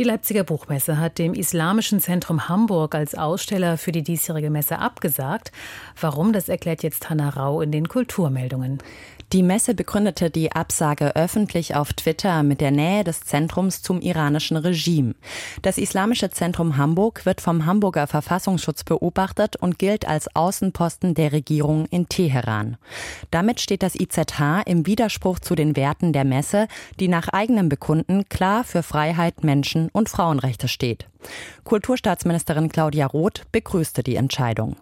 Die Leipziger Buchmesse hat dem Islamischen Zentrum Hamburg als Aussteller für die diesjährige Messe abgesagt. Warum, das erklärt jetzt Hanna Rau in den Kulturmeldungen. Die Messe begründete die Absage öffentlich auf Twitter mit der Nähe des Zentrums zum iranischen Regime. Das Islamische Zentrum Hamburg wird vom Hamburger Verfassungsschutz beobachtet und gilt als Außenposten der Regierung in Teheran. Damit steht das IZH im Widerspruch zu den Werten der Messe, die nach eigenem Bekunden klar für Freiheit, Menschen und Frauenrechte steht. Kulturstaatsministerin Claudia Roth begrüßte die Entscheidung.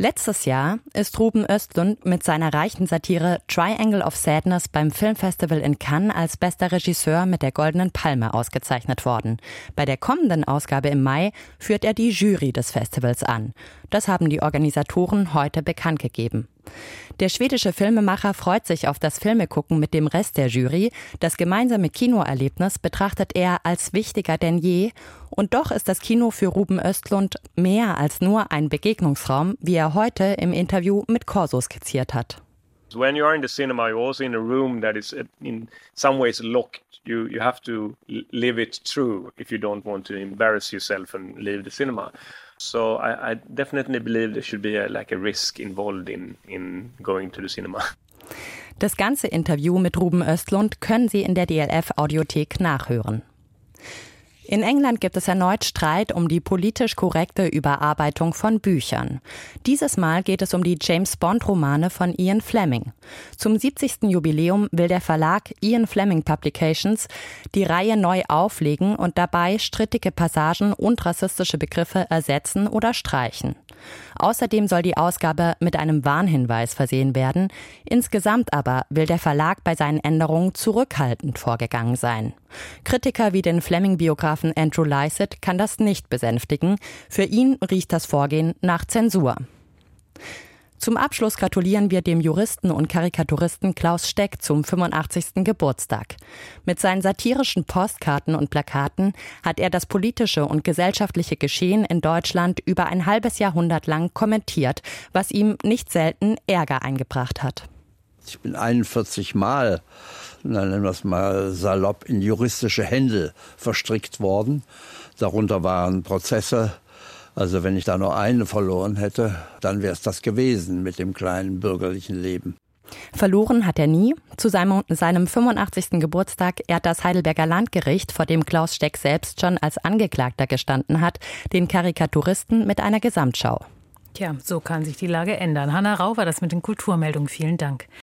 Letztes Jahr ist Ruben Östlund mit seiner reichen Satire Triangle of Sadness beim Filmfestival in Cannes als bester Regisseur mit der Goldenen Palme ausgezeichnet worden. Bei der kommenden Ausgabe im Mai führt er die Jury des Festivals an. Das haben die Organisatoren heute bekannt gegeben. Der schwedische Filmemacher freut sich auf das Filmegucken mit dem Rest der Jury. Das gemeinsame Kinoerlebnis betrachtet er als wichtiger denn je. Und doch ist das Kino für Ruben Östlund mehr als nur ein Begegnungsraum, wie er heute im Interview mit Corso skizziert hat. When you are in the cinema, you're also in a room that is uh, in some ways locked. You you have to live it through if you don't want to embarrass yourself and leave the cinema. So I, I definitely believe there should be a, like a risk involved in, in going to the cinema. Das ganze Interview mit Ruben Östlund können Sie in der DLF Audiothek nachhören. In England gibt es erneut Streit um die politisch korrekte Überarbeitung von Büchern. Dieses Mal geht es um die James Bond Romane von Ian Fleming. Zum 70. Jubiläum will der Verlag Ian Fleming Publications die Reihe neu auflegen und dabei strittige Passagen und rassistische Begriffe ersetzen oder streichen. Außerdem soll die Ausgabe mit einem Warnhinweis versehen werden. Insgesamt aber will der Verlag bei seinen Änderungen zurückhaltend vorgegangen sein. Kritiker wie den Fleming-Biografen Andrew Lycett kann das nicht besänftigen. Für ihn riecht das Vorgehen nach Zensur. Zum Abschluss gratulieren wir dem Juristen und Karikaturisten Klaus Steck zum 85. Geburtstag. Mit seinen satirischen Postkarten und Plakaten hat er das politische und gesellschaftliche Geschehen in Deutschland über ein halbes Jahrhundert lang kommentiert, was ihm nicht selten Ärger eingebracht hat. Ich bin 41 Mal, nennen wir es mal salopp, in juristische Händel verstrickt worden. Darunter waren Prozesse, also wenn ich da nur eine verloren hätte, dann wäre es das gewesen mit dem kleinen bürgerlichen Leben. Verloren hat er nie. Zu seinem, seinem 85. Geburtstag ehrt das Heidelberger Landgericht, vor dem Klaus Steck selbst schon als Angeklagter gestanden hat, den Karikaturisten mit einer Gesamtschau. Tja, so kann sich die Lage ändern. Hanna Rau war das mit den Kulturmeldungen. Vielen Dank.